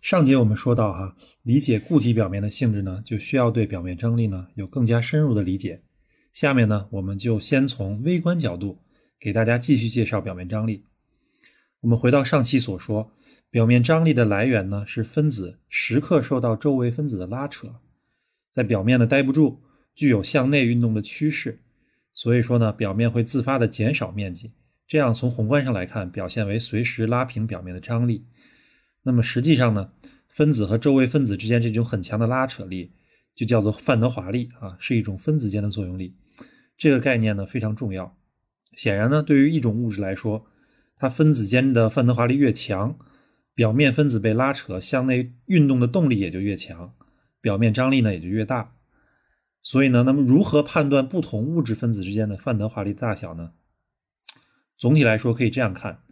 上节我们说到哈，理解固体表面的性质呢，就需要对表面张力呢有更加深入的理解。下面呢，我们就先从微观角度给大家继续介绍表面张力。我们回到上期所说，表面张力的来源呢是分子时刻受到周围分子的拉扯，在表面呢待不住，具有向内运动的趋势，所以说呢，表面会自发的减少面积，这样从宏观上来看，表现为随时拉平表面的张力。那么实际上呢，分子和周围分子之间这种很强的拉扯力，就叫做范德华力啊，是一种分子间的作用力。这个概念呢非常重要。显然呢，对于一种物质来说，它分子间的范德华力越强，表面分子被拉扯向内运动的动力也就越强，表面张力呢也就越大。所以呢，那么如何判断不同物质分子之间的范德华力的大小呢？总体来说可以这样看：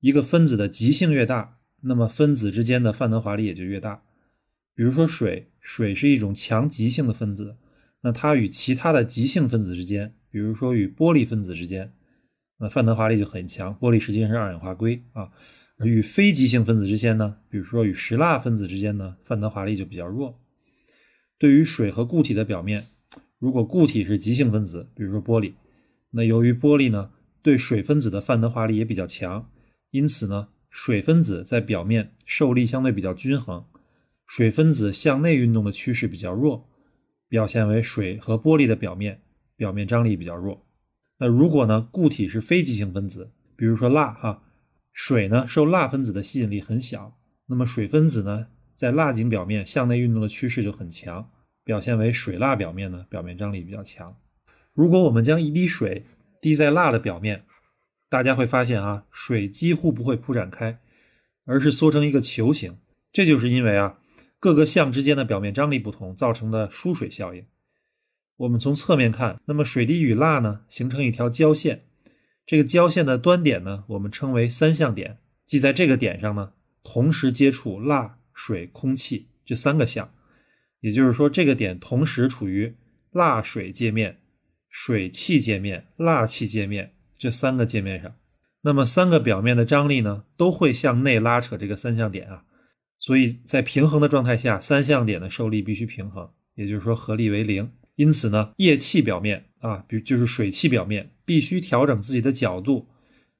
一个分子的极性越大。那么分子之间的范德华力也就越大。比如说水，水是一种强极性的分子，那它与其他的极性分子之间，比如说与玻璃分子之间，那范德华力就很强。玻璃实际上是二氧化硅啊。而与非极性分子之间呢，比如说与石蜡分子之间呢，范德华力就比较弱。对于水和固体的表面，如果固体是极性分子，比如说玻璃，那由于玻璃呢对水分子的范德华力也比较强，因此呢。水分子在表面受力相对比较均衡，水分子向内运动的趋势比较弱，表现为水和玻璃的表面表面张力比较弱。那如果呢固体是非极性分子，比如说蜡哈，水呢受蜡分子的吸引力很小，那么水分子呢在蜡井表面向内运动的趋势就很强，表现为水蜡表面呢表面张力比较强。如果我们将一滴水滴在蜡的表面，大家会发现啊，水几乎不会铺展开，而是缩成一个球形。这就是因为啊，各个项之间的表面张力不同造成的疏水效应。我们从侧面看，那么水滴与蜡呢形成一条交线，这个交线的端点呢，我们称为三相点，即在这个点上呢，同时接触蜡、水、空气这三个项。也就是说，这个点同时处于蜡水界面、水气界面、蜡气界面。这三个界面上，那么三个表面的张力呢，都会向内拉扯这个三相点啊，所以在平衡的状态下，三相点的受力必须平衡，也就是说合力为零。因此呢，液气表面啊，比如就是水气表面，必须调整自己的角度，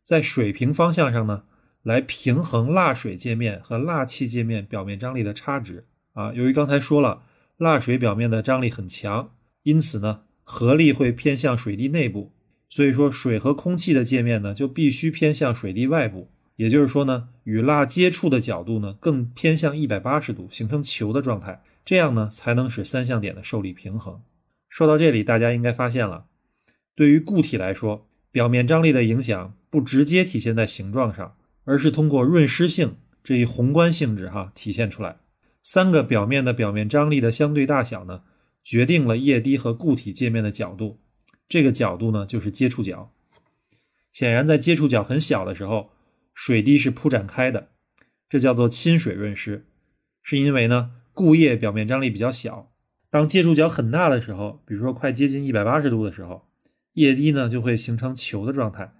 在水平方向上呢，来平衡蜡水界面和蜡气界面表面张力的差值啊。由于刚才说了，蜡水表面的张力很强，因此呢，合力会偏向水滴内部。所以说，水和空气的界面呢，就必须偏向水滴外部，也就是说呢，与蜡接触的角度呢，更偏向一百八十度，形成球的状态，这样呢，才能使三相点的受力平衡。说到这里，大家应该发现了，对于固体来说，表面张力的影响不直接体现在形状上，而是通过润湿性这一宏观性质哈体现出来。三个表面的表面张力的相对大小呢，决定了液滴和固体界面的角度。这个角度呢，就是接触角。显然，在接触角很小的时候，水滴是铺展开的，这叫做亲水润湿，是因为呢，固液表面张力比较小。当接触角很大的时候，比如说快接近一百八十度的时候，液滴呢就会形成球的状态。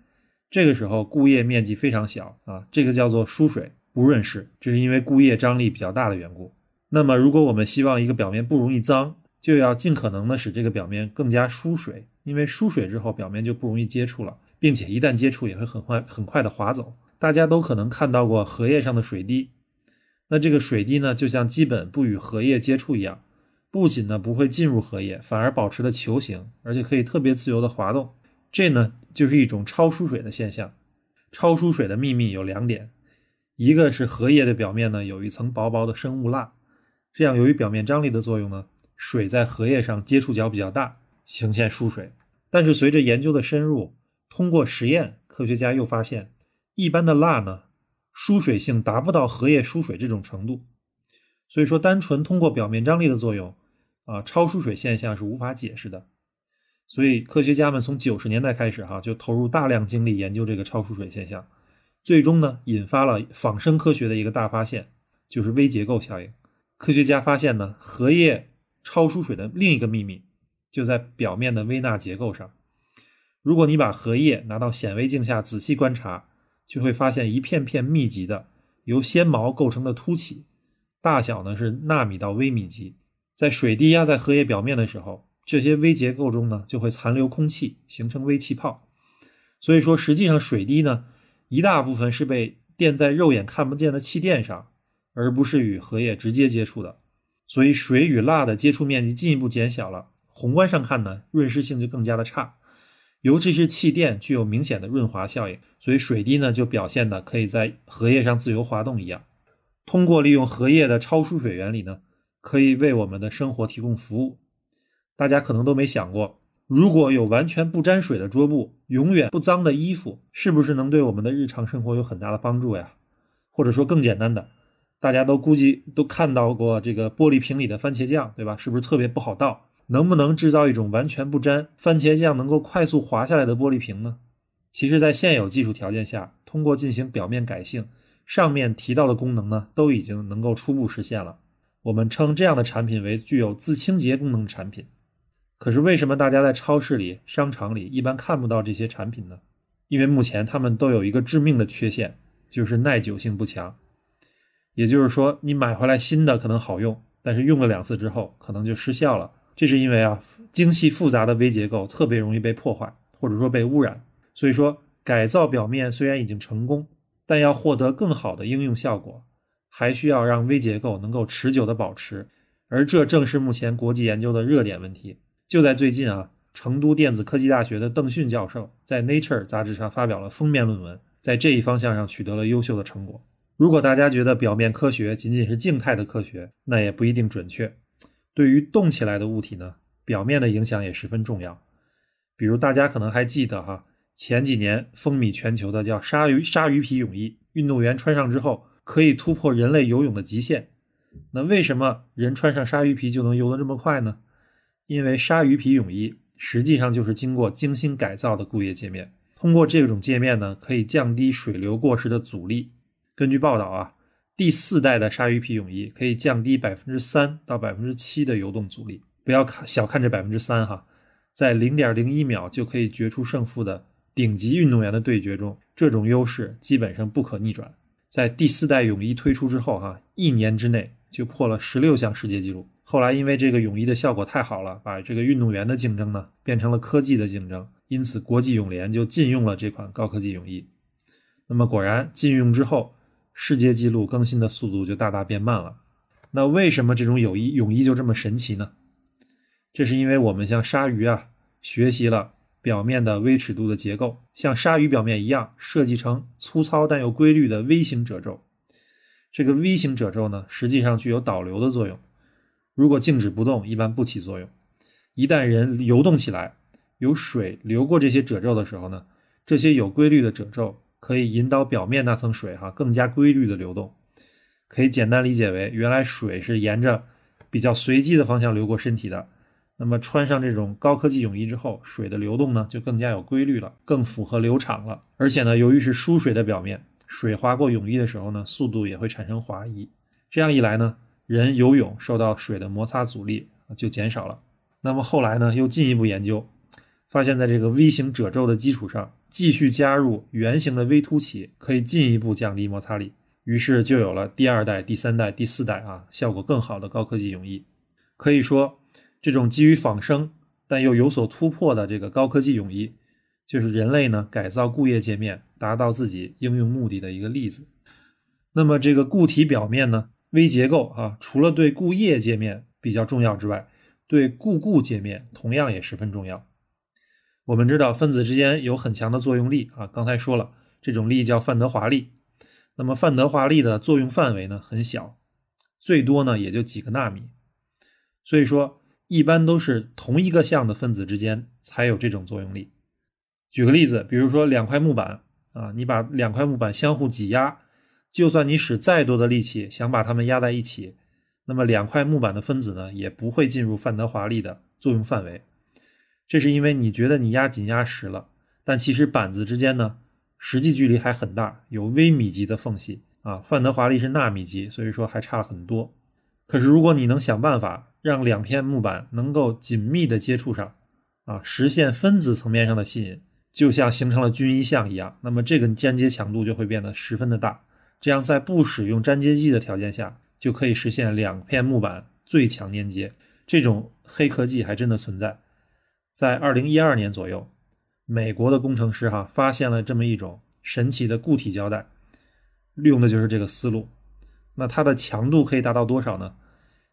这个时候，固液面积非常小啊，这个叫做疏水不润湿，这是因为固液张力比较大的缘故。那么，如果我们希望一个表面不容易脏，就要尽可能的使这个表面更加疏水。因为疏水之后，表面就不容易接触了，并且一旦接触也会很快很快的滑走。大家都可能看到过荷叶上的水滴，那这个水滴呢，就像基本不与荷叶接触一样，不仅呢不会进入荷叶，反而保持了球形，而且可以特别自由的滑动。这呢就是一种超疏水的现象。超疏水的秘密有两点，一个是荷叶的表面呢有一层薄薄的生物蜡，这样由于表面张力的作用呢，水在荷叶上接触角比较大。呈现疏水，但是随着研究的深入，通过实验，科学家又发现，一般的蜡呢，疏水性达不到荷叶疏水这种程度。所以说，单纯通过表面张力的作用，啊，超疏水现象是无法解释的。所以科学家们从九十年代开始哈，就投入大量精力研究这个超疏水现象，最终呢，引发了仿生科学的一个大发现，就是微结构效应。科学家发现呢，荷叶超疏水的另一个秘密就在表面的微纳结构上。如果你把荷叶拿到显微镜下仔细观察，就会发现一片片密集的由纤毛构成的凸起，大小呢是纳米到微米级。在水滴压在荷叶表面的时候，这些微结构中呢就会残留空气，形成微气泡。所以说，实际上水滴呢一大部分是被垫在肉眼看不见的气垫上，而不是与荷叶直接接触的。所以水与蜡的接触面积进一步减小了，宏观上看呢润湿性就更加的差。尤其是气垫具有明显的润滑效应，所以水滴呢就表现的可以在荷叶上自由滑动一样。通过利用荷叶的超疏水原理呢，可以为我们的生活提供服务。大家可能都没想过，如果有完全不沾水的桌布，永远不脏的衣服，是不是能对我们的日常生活有很大的帮助呀？或者说更简单的，大家都估计都看到过这个玻璃瓶里的番茄酱，对吧？是不是特别不好倒？能不能制造一种完全不沾番茄酱能够快速滑下来的玻璃瓶呢？其实，在现有技术条件下，通过进行表面改性，上面提到的功能呢，都已经能够初步实现了。我们称这样的产品为具有自清洁功能的产品。可是，为什么大家在超市里、商场里一般看不到这些产品呢？因为目前它们都有一个致命的缺陷，就是耐久性不强。也就是说，你买回来新的可能好用，但是用了两次之后，可能就失效了。这是因为啊，精细复杂的微结构特别容易被破坏，或者说被污染。所以说，改造表面虽然已经成功，但要获得更好的应用效果，还需要让微结构能够持久的保持。而这正是目前国际研究的热点问题。就在最近啊，成都电子科技大学的邓迅教授在《Nature》杂志上发表了封面论文，在这一方向上取得了优秀的成果。如果大家觉得表面科学仅仅是静态的科学，那也不一定准确。对于动起来的物体呢，表面的影响也十分重要。比如大家可能还记得哈，前几年风靡全球的叫鲨鱼鲨鱼皮泳衣，运动员穿上之后可以突破人类游泳的极限。那为什么人穿上鲨鱼皮就能游得这么快呢？因为鲨鱼皮泳衣实际上就是经过精心改造的固液界面，通过这种界面呢，可以降低水流过时的阻力。根据报道啊。第四代的鲨鱼皮泳衣可以降低百分之三到百分之七的游动阻力，不要看小看这百分之三哈，在零点零一秒就可以决出胜负的顶级运动员的对决中，这种优势基本上不可逆转。在第四代泳衣推出之后哈，一年之内就破了十六项世界纪录。后来因为这个泳衣的效果太好了，把这个运动员的竞争呢变成了科技的竞争，因此国际泳联就禁用了这款高科技泳衣。那么果然禁用之后。世界纪录更新的速度就大大变慢了。那为什么这种泳衣泳衣就这么神奇呢？这是因为我们像鲨鱼啊，学习了表面的微尺度的结构，像鲨鱼表面一样设计成粗糙但又规律的 V 型褶皱。这个 V 型褶皱呢，实际上具有导流的作用。如果静止不动，一般不起作用。一旦人游动起来，有水流过这些褶皱的时候呢，这些有规律的褶皱。可以引导表面那层水哈更加规律的流动，可以简单理解为，原来水是沿着比较随机的方向流过身体的。那么穿上这种高科技泳衣之后，水的流动呢就更加有规律了，更符合流场了。而且呢，由于是疏水的表面，水划过泳衣的时候呢，速度也会产生滑移。这样一来呢，人游泳受到水的摩擦阻力就减少了。那么后来呢，又进一步研究。发现，在这个 V 型褶皱的基础上，继续加入圆形的微凸起，可以进一步降低摩擦力。于是就有了第二代、第三代、第四代啊，效果更好的高科技泳衣。可以说，这种基于仿生但又有所突破的这个高科技泳衣，就是人类呢改造固液界面，达到自己应用目的的一个例子。那么，这个固体表面呢，微结构啊，除了对固液界面比较重要之外，对固固界面同样也十分重要。我们知道分子之间有很强的作用力啊，刚才说了，这种力叫范德华力。那么范德华力的作用范围呢很小，最多呢也就几个纳米。所以说，一般都是同一个相的分子之间才有这种作用力。举个例子，比如说两块木板啊，你把两块木板相互挤压，就算你使再多的力气想把它们压在一起，那么两块木板的分子呢，也不会进入范德华力的作用范围。这是因为你觉得你压紧压实了，但其实板子之间呢，实际距离还很大，有微米级的缝隙啊。范德华力是纳米级，所以说还差了很多。可是如果你能想办法让两片木板能够紧密的接触上，啊，实现分子层面上的吸引，就像形成了均一相一样，那么这个粘接强度就会变得十分的大。这样在不使用粘接剂的条件下，就可以实现两片木板最强粘接。这种黑科技还真的存在。在二零一二年左右，美国的工程师哈发现了这么一种神奇的固体胶带，利用的就是这个思路。那它的强度可以达到多少呢？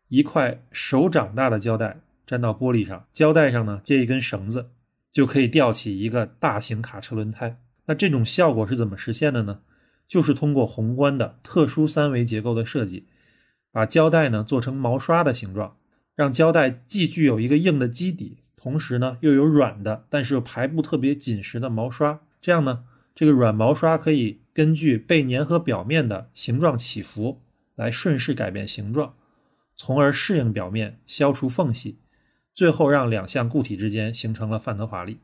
一块手掌大的胶带粘到玻璃上，胶带上呢接一根绳子，就可以吊起一个大型卡车轮胎。那这种效果是怎么实现的呢？就是通过宏观的特殊三维结构的设计，把胶带呢做成毛刷的形状，让胶带既具有一个硬的基底。同时呢，又有软的，但是又排布特别紧实的毛刷，这样呢，这个软毛刷可以根据被粘合表面的形状起伏来顺势改变形状，从而适应表面，消除缝隙，最后让两项固体之间形成了范德华力，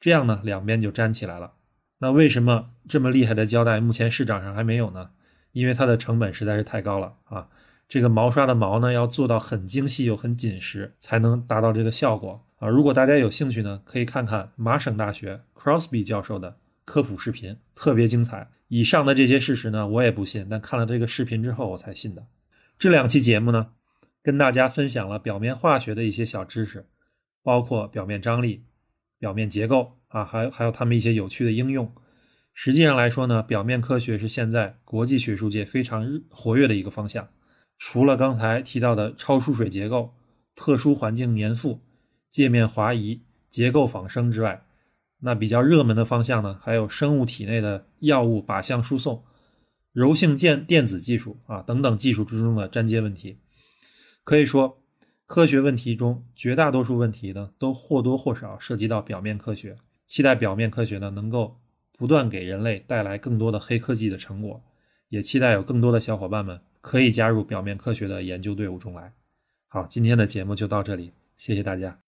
这样呢，两边就粘起来了。那为什么这么厉害的胶带目前市场上还没有呢？因为它的成本实在是太高了啊！这个毛刷的毛呢，要做到很精细又很紧实，才能达到这个效果。啊，如果大家有兴趣呢，可以看看麻省大学 Crosby 教授的科普视频，特别精彩。以上的这些事实呢，我也不信，但看了这个视频之后，我才信的。这两期节目呢，跟大家分享了表面化学的一些小知识，包括表面张力、表面结构啊，还有还有它们一些有趣的应用。实际上来说呢，表面科学是现在国际学术界非常活跃的一个方向。除了刚才提到的超疏水结构、特殊环境粘附。界面滑移、结构仿生之外，那比较热门的方向呢，还有生物体内的药物靶向输送、柔性电电子技术啊等等技术之中的粘接问题。可以说，科学问题中绝大多数问题呢，都或多或少涉及到表面科学。期待表面科学呢，能够不断给人类带来更多的黑科技的成果，也期待有更多的小伙伴们可以加入表面科学的研究队伍中来。好，今天的节目就到这里，谢谢大家。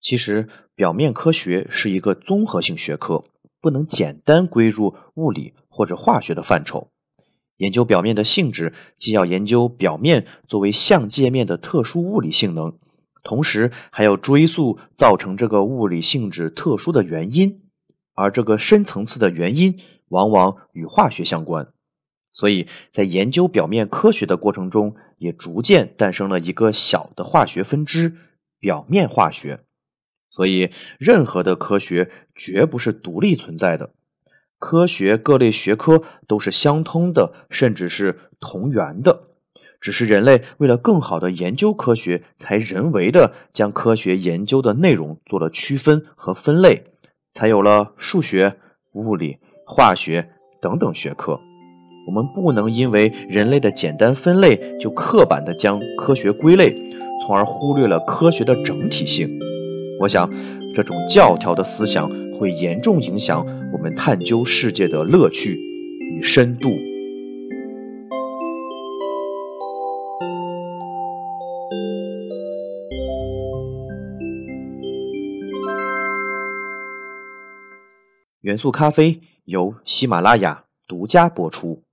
其实，表面科学是一个综合性学科，不能简单归入物理或者化学的范畴。研究表面的性质，既要研究表面作为相界面的特殊物理性能，同时还要追溯造成这个物理性质特殊的原因，而这个深层次的原因往往与化学相关。所以在研究表面科学的过程中，也逐渐诞生了一个小的化学分支——表面化学。所以，任何的科学绝不是独立存在的，科学各类学科都是相通的，甚至是同源的。只是人类为了更好的研究科学，才人为的将科学研究的内容做了区分和分类，才有了数学、物理、化学等等学科。我们不能因为人类的简单分类，就刻板的将科学归类，从而忽略了科学的整体性。我想，这种教条的思想会严重影响我们探究世界的乐趣与深度。元素咖啡由喜马拉雅独家播出。